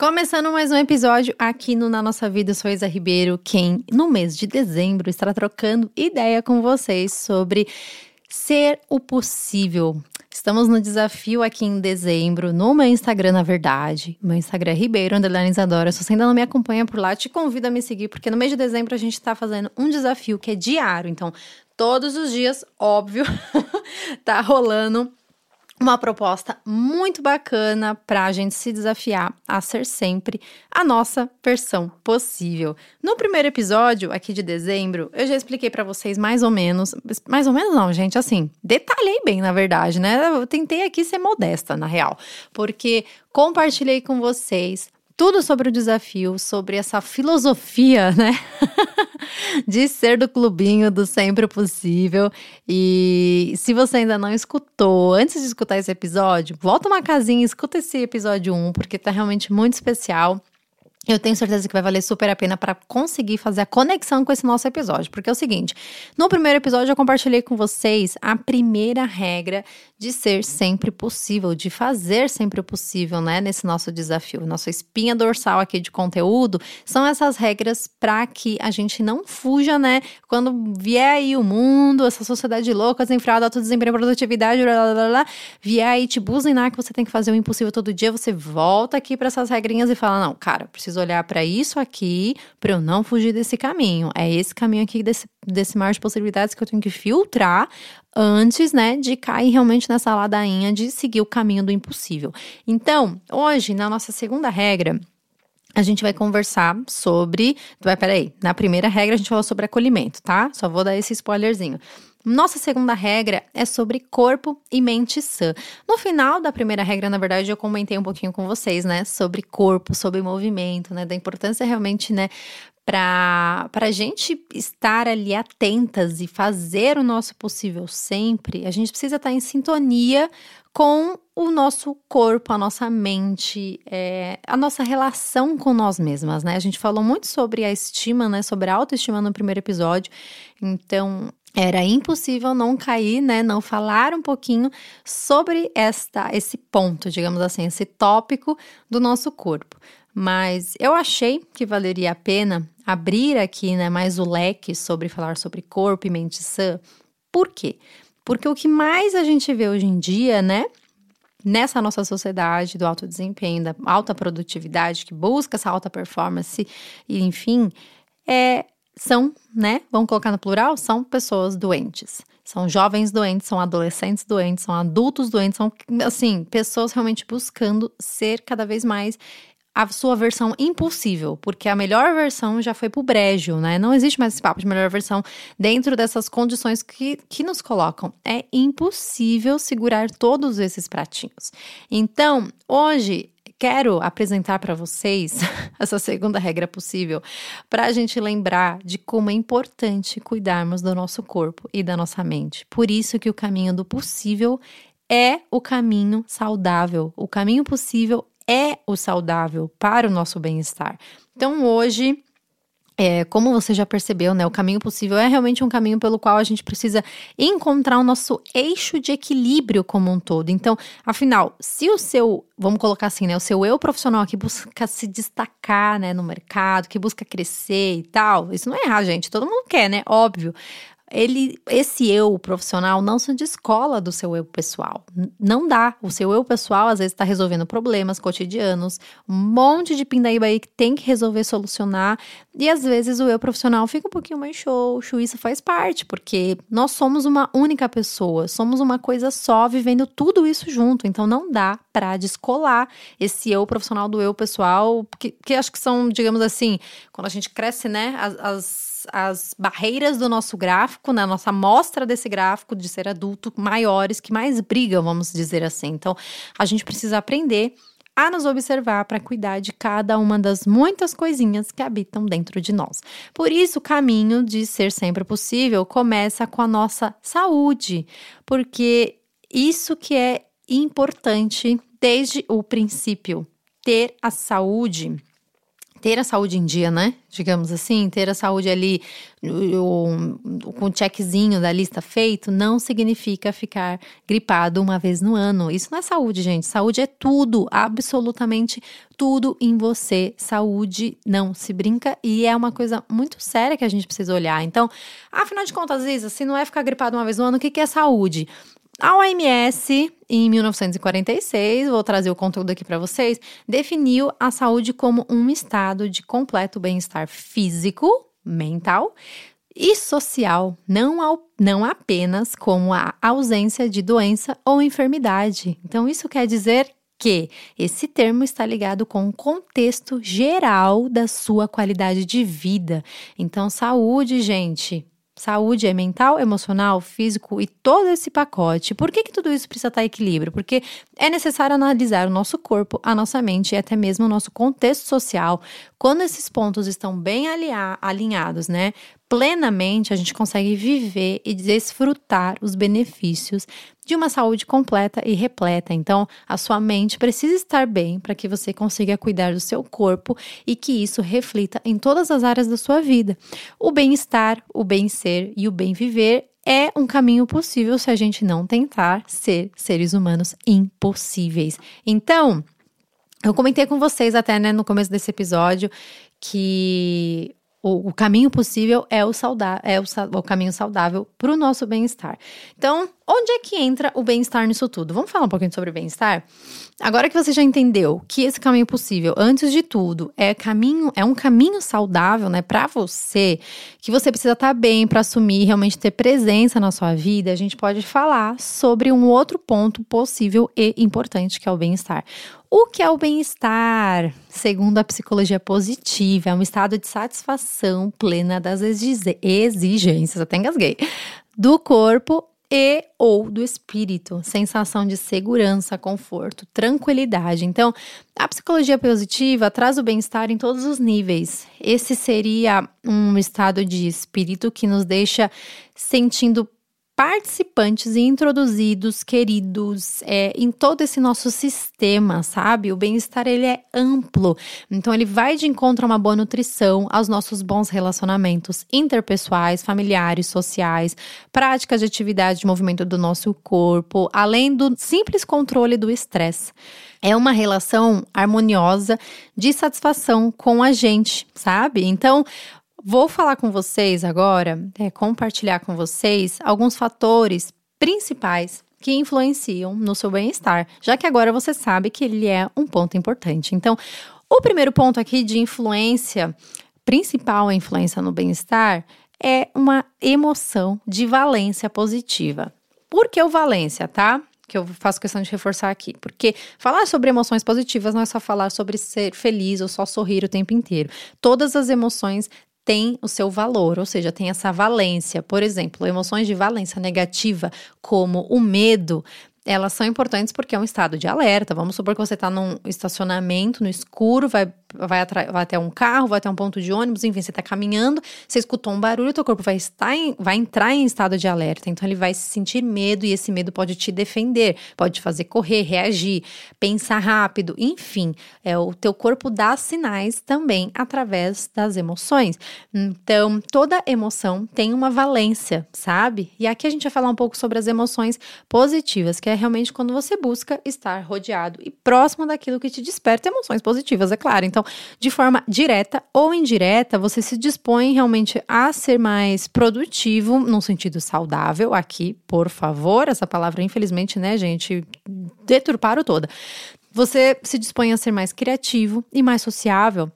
Começando mais um episódio aqui no Na Nossa Vida, eu sou Isa Ribeiro, quem no mês de dezembro estará trocando ideia com vocês sobre ser o possível. Estamos no desafio aqui em dezembro, no meu Instagram, na verdade. Meu Instagram é Ribeiro, Underline Isadora. Se você ainda não me acompanha por lá, te convido a me seguir, porque no mês de dezembro a gente está fazendo um desafio que é diário. Então, todos os dias, óbvio, tá rolando uma proposta muito bacana para a gente se desafiar a ser sempre a nossa versão possível. No primeiro episódio, aqui de dezembro, eu já expliquei para vocês mais ou menos, mais ou menos não, gente, assim, detalhei bem, na verdade, né? Eu tentei aqui ser modesta, na real, porque compartilhei com vocês tudo sobre o desafio, sobre essa filosofia, né? de ser do clubinho do sempre possível. E se você ainda não escutou, antes de escutar esse episódio, volta uma casinha escuta esse episódio 1, porque tá realmente muito especial. Eu tenho certeza que vai valer super a pena para conseguir fazer a conexão com esse nosso episódio, porque é o seguinte: no primeiro episódio eu compartilhei com vocês a primeira regra de ser sempre possível, de fazer sempre possível, né, nesse nosso desafio. Nossa espinha dorsal aqui de conteúdo são essas regras para que a gente não fuja, né, quando vier aí o mundo, essa sociedade louca, desenfreada, alto desemprego, produtividade, blá, blá, blá, blá, vier aí te buzinar que você tem que fazer o impossível todo dia, você volta aqui para essas regrinhas e fala: "Não, cara, preciso olhar para isso aqui para eu não fugir desse caminho. É esse caminho aqui desse, desse mar de possibilidades que eu tenho que filtrar antes, né, de cair realmente nessa ladainha de seguir o caminho do impossível. Então, hoje, na nossa segunda regra, a gente vai conversar sobre. Peraí, na primeira regra a gente falou sobre acolhimento, tá? Só vou dar esse spoilerzinho. Nossa segunda regra é sobre corpo e mente sã. No final da primeira regra, na verdade, eu comentei um pouquinho com vocês, né, sobre corpo, sobre movimento, né, da importância realmente, né, para a gente estar ali atentas e fazer o nosso possível sempre, a gente precisa estar em sintonia com o nosso corpo, a nossa mente, é, a nossa relação com nós mesmas, né? A gente falou muito sobre a estima, né? Sobre a autoestima no primeiro episódio. Então, era impossível não cair, né, não falar um pouquinho sobre esta esse ponto, digamos assim, esse tópico do nosso corpo. Mas eu achei que valeria a pena abrir aqui, né, mais o leque sobre falar sobre corpo e mente sã. Por quê? Porque o que mais a gente vê hoje em dia, né, nessa nossa sociedade do alto desempenho, da alta produtividade, que busca essa alta performance, e enfim, é são, né? Vamos colocar no plural, são pessoas doentes. São jovens doentes, são adolescentes doentes, são adultos doentes, são assim, pessoas realmente buscando ser cada vez mais a sua versão impossível, porque a melhor versão já foi pro brejo, né? Não existe mais esse papo de melhor versão dentro dessas condições que, que nos colocam. É impossível segurar todos esses pratinhos. Então, hoje quero apresentar para vocês essa segunda regra possível para a gente lembrar de como é importante cuidarmos do nosso corpo e da nossa mente. Por isso que o caminho do possível é o caminho saudável. O caminho possível é o saudável para o nosso bem-estar. Então hoje é, como você já percebeu, né, o caminho possível é realmente um caminho pelo qual a gente precisa encontrar o nosso eixo de equilíbrio como um todo. Então, afinal, se o seu, vamos colocar assim, né, o seu eu profissional que busca se destacar, né, no mercado, que busca crescer e tal, isso não é errado, gente, todo mundo quer, né, óbvio ele, esse eu profissional não se descola do seu eu pessoal. Não dá. O seu eu pessoal, às vezes, está resolvendo problemas cotidianos, um monte de pindaíba aí que tem que resolver, solucionar. E às vezes o eu profissional fica um pouquinho mais xoxo. Isso faz parte, porque nós somos uma única pessoa, somos uma coisa só, vivendo tudo isso junto. Então não dá para descolar esse eu profissional do eu pessoal, que, que acho que são, digamos assim, quando a gente cresce, né, as, as as, barreiras do nosso gráfico, na né, nossa amostra desse gráfico de ser adulto maiores, que mais brigam, vamos dizer assim. Então, a gente precisa aprender a nos observar para cuidar de cada uma das muitas coisinhas que habitam dentro de nós. Por isso, o caminho de ser sempre possível começa com a nossa saúde, porque isso que é importante desde o princípio, ter a saúde ter a saúde em dia, né? Digamos assim, ter a saúde ali com o checkzinho da lista feito, não significa ficar gripado uma vez no ano. Isso não é saúde, gente. Saúde é tudo, absolutamente tudo em você. Saúde não se brinca e é uma coisa muito séria que a gente precisa olhar. Então, afinal de contas, Isa, se não é ficar gripado uma vez no ano, o que é saúde? A OMS, em 1946, vou trazer o conteúdo aqui para vocês, definiu a saúde como um estado de completo bem-estar físico, mental e social, não, ao, não apenas como a ausência de doença ou enfermidade. Então, isso quer dizer que esse termo está ligado com o contexto geral da sua qualidade de vida. Então, saúde, gente, Saúde é mental, emocional, físico e todo esse pacote. Por que, que tudo isso precisa estar em equilíbrio? Porque é necessário analisar o nosso corpo, a nossa mente e até mesmo o nosso contexto social. Quando esses pontos estão bem alinhados, né? Plenamente, a gente consegue viver e desfrutar os benefícios de uma saúde completa e repleta. Então, a sua mente precisa estar bem para que você consiga cuidar do seu corpo e que isso reflita em todas as áreas da sua vida. O bem-estar, o bem-ser e o bem-viver é um caminho possível se a gente não tentar ser seres humanos impossíveis. Então, eu comentei com vocês até né, no começo desse episódio que o, o, caminho possível é o, saudável, é o, o caminho saudável para o nosso bem-estar. Então, onde é que entra o bem-estar nisso tudo? Vamos falar um pouquinho sobre bem-estar? Agora que você já entendeu que esse caminho possível, antes de tudo, é caminho, é um caminho saudável, né, para você, que você precisa estar tá bem para assumir, realmente ter presença na sua vida, a gente pode falar sobre um outro ponto possível e importante que é o bem-estar. O que é o bem-estar? Segundo a psicologia positiva, é um estado de satisfação plena das exigências, até engasguei, do corpo e ou do espírito, sensação de segurança, conforto, tranquilidade. Então, a psicologia positiva traz o bem-estar em todos os níveis. Esse seria um estado de espírito que nos deixa sentindo participantes e introduzidos, queridos, é, em todo esse nosso sistema, sabe? O bem-estar ele é amplo, então ele vai de encontro a uma boa nutrição, aos nossos bons relacionamentos interpessoais, familiares, sociais, práticas de atividade de movimento do nosso corpo, além do simples controle do estresse. É uma relação harmoniosa de satisfação com a gente, sabe? Então, Vou falar com vocês agora, é, compartilhar com vocês alguns fatores principais que influenciam no seu bem-estar, já que agora você sabe que ele é um ponto importante. Então, o primeiro ponto aqui de influência, principal influência no bem-estar, é uma emoção de valência positiva. Por que o valência, tá? que eu faço questão de reforçar aqui. Porque falar sobre emoções positivas não é só falar sobre ser feliz ou só sorrir o tempo inteiro. Todas as emoções tem o seu valor, ou seja, tem essa valência. Por exemplo, emoções de valência negativa, como o medo, elas são importantes porque é um estado de alerta. Vamos supor que você está num estacionamento no escuro, vai, vai, vai, até um carro, vai até um ponto de ônibus, enfim, você está caminhando, você escutou um barulho, teu corpo vai, estar em, vai entrar em estado de alerta. Então ele vai sentir medo e esse medo pode te defender, pode te fazer correr, reagir, pensar rápido, enfim, é o teu corpo dá sinais também através das emoções. Então toda emoção tem uma valência, sabe? E aqui a gente vai falar um pouco sobre as emoções positivas, que é realmente quando você busca estar rodeado e próximo daquilo que te desperta emoções positivas, é claro. Então, de forma direta ou indireta, você se dispõe realmente a ser mais produtivo, num sentido saudável, aqui, por favor, essa palavra, infelizmente, né, gente, deturparam toda. Você se dispõe a ser mais criativo e mais sociável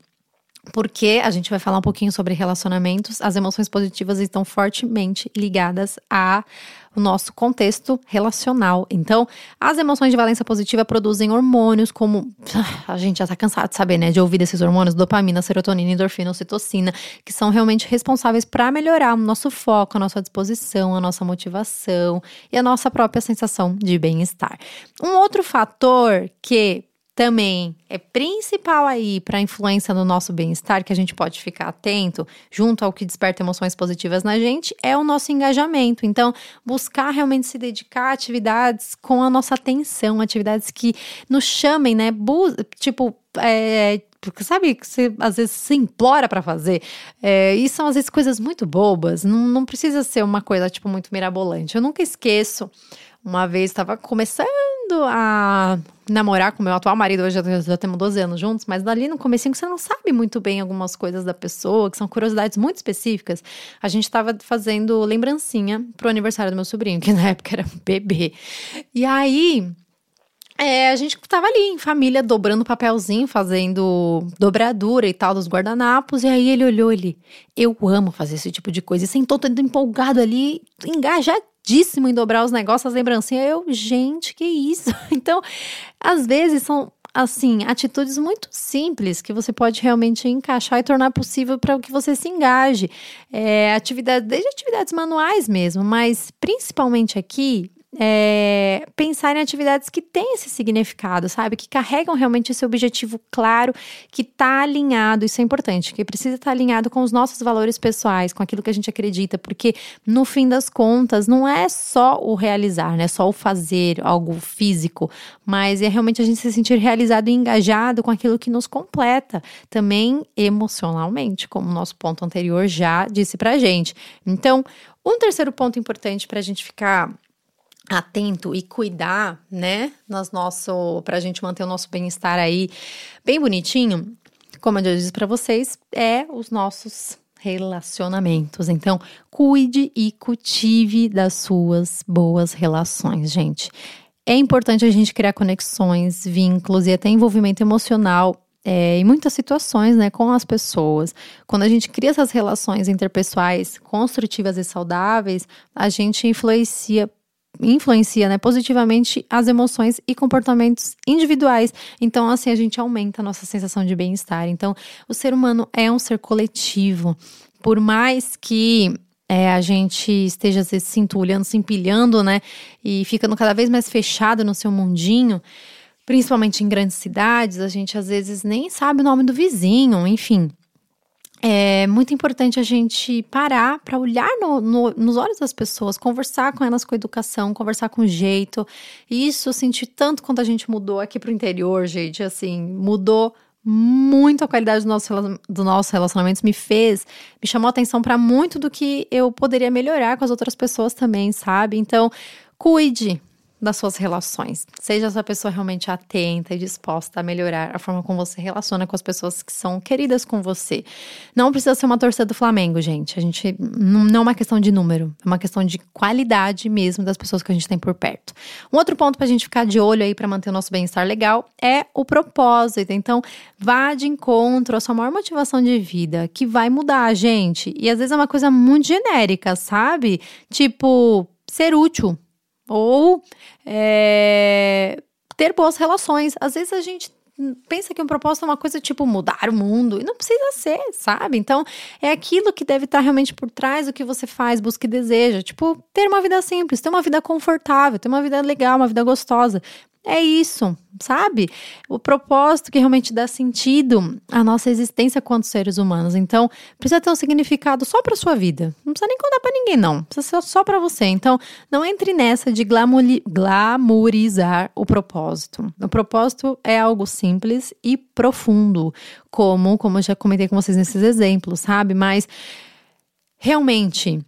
porque a gente vai falar um pouquinho sobre relacionamentos, as emoções positivas estão fortemente ligadas a o nosso contexto relacional. Então, as emoções de valência positiva produzem hormônios como a gente já tá cansado de saber, né, de ouvir desses hormônios, dopamina, serotonina, endorfina, ocitocina, que são realmente responsáveis para melhorar o nosso foco, a nossa disposição, a nossa motivação e a nossa própria sensação de bem-estar. Um outro fator que também é principal aí para a influência no nosso bem-estar, que a gente pode ficar atento, junto ao que desperta emoções positivas na gente, é o nosso engajamento. Então, buscar realmente se dedicar a atividades com a nossa atenção, atividades que nos chamem, né? tipo, é, porque sabe que você às vezes se implora para fazer. É, e são às vezes coisas muito bobas, não, não precisa ser uma coisa tipo muito mirabolante. Eu nunca esqueço, uma vez estava começando a namorar com meu atual marido, hoje já, já temos 12 anos juntos, mas dali no comecinho você não sabe muito bem algumas coisas da pessoa, que são curiosidades muito específicas. A gente estava fazendo lembrancinha pro aniversário do meu sobrinho, que na época era bebê. E aí, é, a gente tava ali em família, dobrando papelzinho, fazendo dobradura e tal dos guardanapos. E aí ele olhou ele, eu amo fazer esse tipo de coisa. E sentou todo empolgado ali, engajadíssimo em dobrar os negócios, as lembrancinhas. Eu, gente, que isso? Então, às vezes são assim, atitudes muito simples que você pode realmente encaixar e tornar possível para que você se engaje. É, atividade, desde atividades manuais mesmo, mas principalmente aqui, é, pensar em atividades que têm esse significado, sabe? Que carregam realmente esse objetivo claro, que está alinhado, isso é importante, que precisa estar tá alinhado com os nossos valores pessoais, com aquilo que a gente acredita, porque no fim das contas não é só o realizar, né? Só o fazer algo físico, mas é realmente a gente se sentir realizado e engajado com aquilo que nos completa, também emocionalmente, como o nosso ponto anterior já disse pra gente. Então, um terceiro ponto importante para a gente ficar atento e cuidar, né, nosso para a gente manter o nosso bem-estar aí bem bonitinho, como eu disse para vocês, é os nossos relacionamentos. Então, cuide e cultive das suas boas relações, gente. É importante a gente criar conexões, vínculos e até envolvimento emocional é, em muitas situações, né, com as pessoas. Quando a gente cria essas relações interpessoais construtivas e saudáveis, a gente influencia influencia né, positivamente as emoções e comportamentos individuais. Então, assim, a gente aumenta a nossa sensação de bem-estar. Então, o ser humano é um ser coletivo. Por mais que é, a gente esteja às vezes se entulhando, se empilhando, né? E ficando cada vez mais fechado no seu mundinho, principalmente em grandes cidades, a gente às vezes nem sabe o nome do vizinho, enfim é muito importante a gente parar para olhar no, no, nos olhos das pessoas, conversar com elas com educação, conversar com jeito. E isso eu senti tanto quando a gente mudou aqui para o interior, gente. Assim, mudou muito a qualidade do nosso, do nosso relacionamento, me fez, me chamou a atenção para muito do que eu poderia melhorar com as outras pessoas também, sabe? Então, cuide, das suas relações. Seja essa pessoa realmente atenta e disposta a melhorar a forma como você relaciona com as pessoas que são queridas com você. Não precisa ser uma torcida do Flamengo, gente. A gente não é uma questão de número, é uma questão de qualidade mesmo das pessoas que a gente tem por perto. Um outro ponto para a gente ficar de olho aí para manter o nosso bem-estar legal é o propósito. Então, vá de encontro à sua maior motivação de vida, que vai mudar, gente. E às vezes é uma coisa muito genérica, sabe? Tipo, ser útil ou é, ter boas relações. Às vezes a gente pensa que um propósito é uma coisa tipo mudar o mundo, e não precisa ser, sabe? Então, é aquilo que deve estar realmente por trás do que você faz, busca e deseja. Tipo, ter uma vida simples, ter uma vida confortável, ter uma vida legal, uma vida gostosa. É isso, sabe? O propósito que realmente dá sentido à nossa existência quanto seres humanos. Então, precisa ter um significado só para sua vida. Não precisa nem contar para ninguém, não. Precisa ser só para você. Então, não entre nessa de glamourizar o propósito. O propósito é algo simples e profundo, como, como eu já comentei com vocês nesses exemplos, sabe? Mas realmente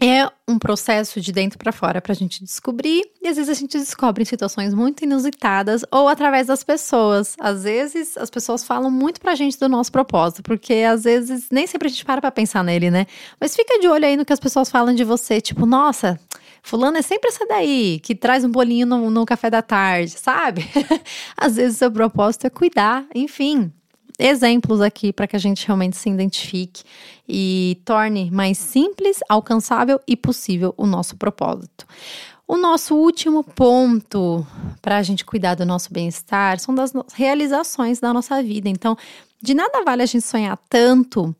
é um processo de dentro para fora para a gente descobrir e às vezes a gente descobre em situações muito inusitadas ou através das pessoas. Às vezes as pessoas falam muito pra gente do nosso propósito, porque às vezes nem sempre a gente para pra pensar nele, né? Mas fica de olho aí no que as pessoas falam de você, tipo, nossa, fulano é sempre essa daí, que traz um bolinho no, no café da tarde, sabe? às vezes o seu propósito é cuidar, enfim, exemplos aqui para que a gente realmente se identifique e torne mais simples, alcançável e possível o nosso propósito. O nosso último ponto para a gente cuidar do nosso bem-estar são das realizações da nossa vida. Então, de nada vale a gente sonhar tanto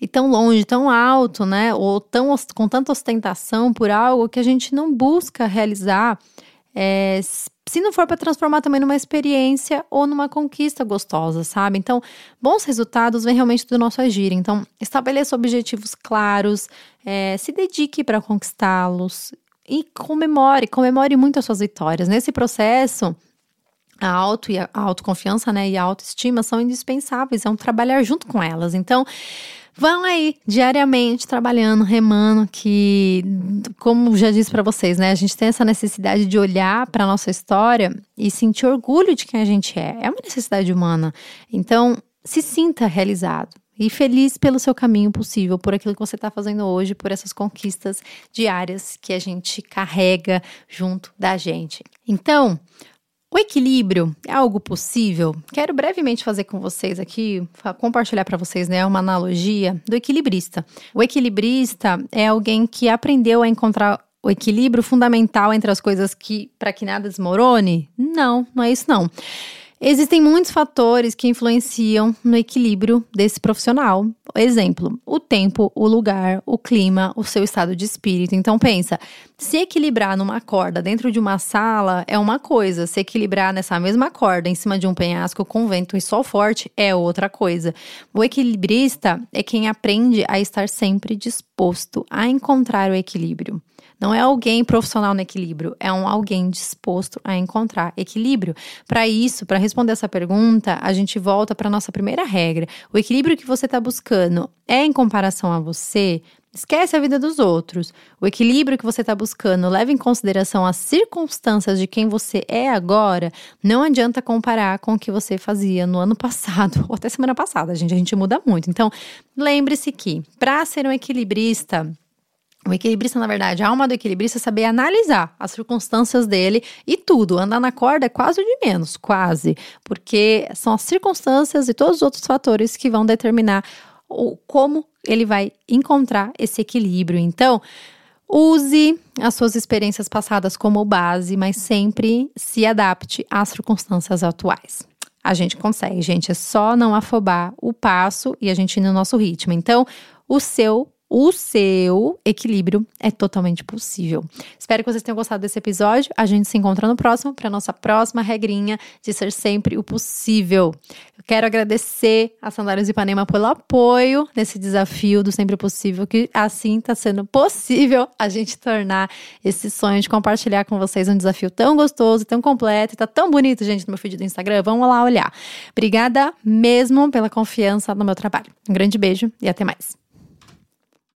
e tão longe, tão alto, né? Ou tão, com tanta ostentação por algo que a gente não busca realizar é, se não for para transformar também numa experiência ou numa conquista gostosa, sabe? Então, bons resultados vêm realmente do nosso agir. Então, estabeleça objetivos claros, é, se dedique para conquistá-los e comemore, comemore muito as suas vitórias. Nesse processo, a auto e a autoconfiança, né, e a autoestima são indispensáveis, é um trabalhar junto com elas. Então, vão aí diariamente trabalhando, remando, que como já disse para vocês, né, a gente tem essa necessidade de olhar para nossa história e sentir orgulho de quem a gente é. É uma necessidade humana. Então, se sinta realizado e feliz pelo seu caminho possível, por aquilo que você está fazendo hoje, por essas conquistas diárias que a gente carrega junto da gente. Então, o equilíbrio é algo possível? Quero brevemente fazer com vocês aqui, compartilhar para vocês, né, uma analogia do equilibrista. O equilibrista é alguém que aprendeu a encontrar o equilíbrio fundamental entre as coisas que para que nada desmorone? Não, não é isso não. Existem muitos fatores que influenciam no equilíbrio desse profissional. Exemplo, o tempo, o lugar, o clima, o seu estado de espírito. Então pensa, se equilibrar numa corda dentro de uma sala é uma coisa, se equilibrar nessa mesma corda em cima de um penhasco com vento e sol forte é outra coisa. O equilibrista é quem aprende a estar sempre disposto a encontrar o equilíbrio. Não é alguém profissional no equilíbrio, é um alguém disposto a encontrar equilíbrio. Para isso, para responder essa pergunta, a gente volta para nossa primeira regra. O equilíbrio que você está buscando é em comparação a você? Esquece a vida dos outros. O equilíbrio que você está buscando leva em consideração as circunstâncias de quem você é agora. Não adianta comparar com o que você fazia no ano passado ou até semana passada, gente. A gente muda muito. Então, lembre-se que para ser um equilibrista, o equilibrista, na verdade, a alma do equilibrista é saber analisar as circunstâncias dele e tudo. Andar na corda é quase o de menos, quase. Porque são as circunstâncias e todos os outros fatores que vão determinar o, como ele vai encontrar esse equilíbrio. Então, use as suas experiências passadas como base, mas sempre se adapte às circunstâncias atuais. A gente consegue, gente. É só não afobar o passo e a gente ir no nosso ritmo. Então, o seu o seu equilíbrio é totalmente possível. Espero que vocês tenham gostado desse episódio. A gente se encontra no próximo para nossa próxima regrinha de ser sempre o possível. Eu quero agradecer a Sandálios Ipanema pelo apoio nesse desafio do sempre possível, que assim está sendo possível a gente tornar esse sonho de compartilhar com vocês um desafio tão gostoso, tão completo tá tão bonito, gente, no meu feed do Instagram. Vamos lá olhar. Obrigada mesmo pela confiança no meu trabalho. Um grande beijo e até mais.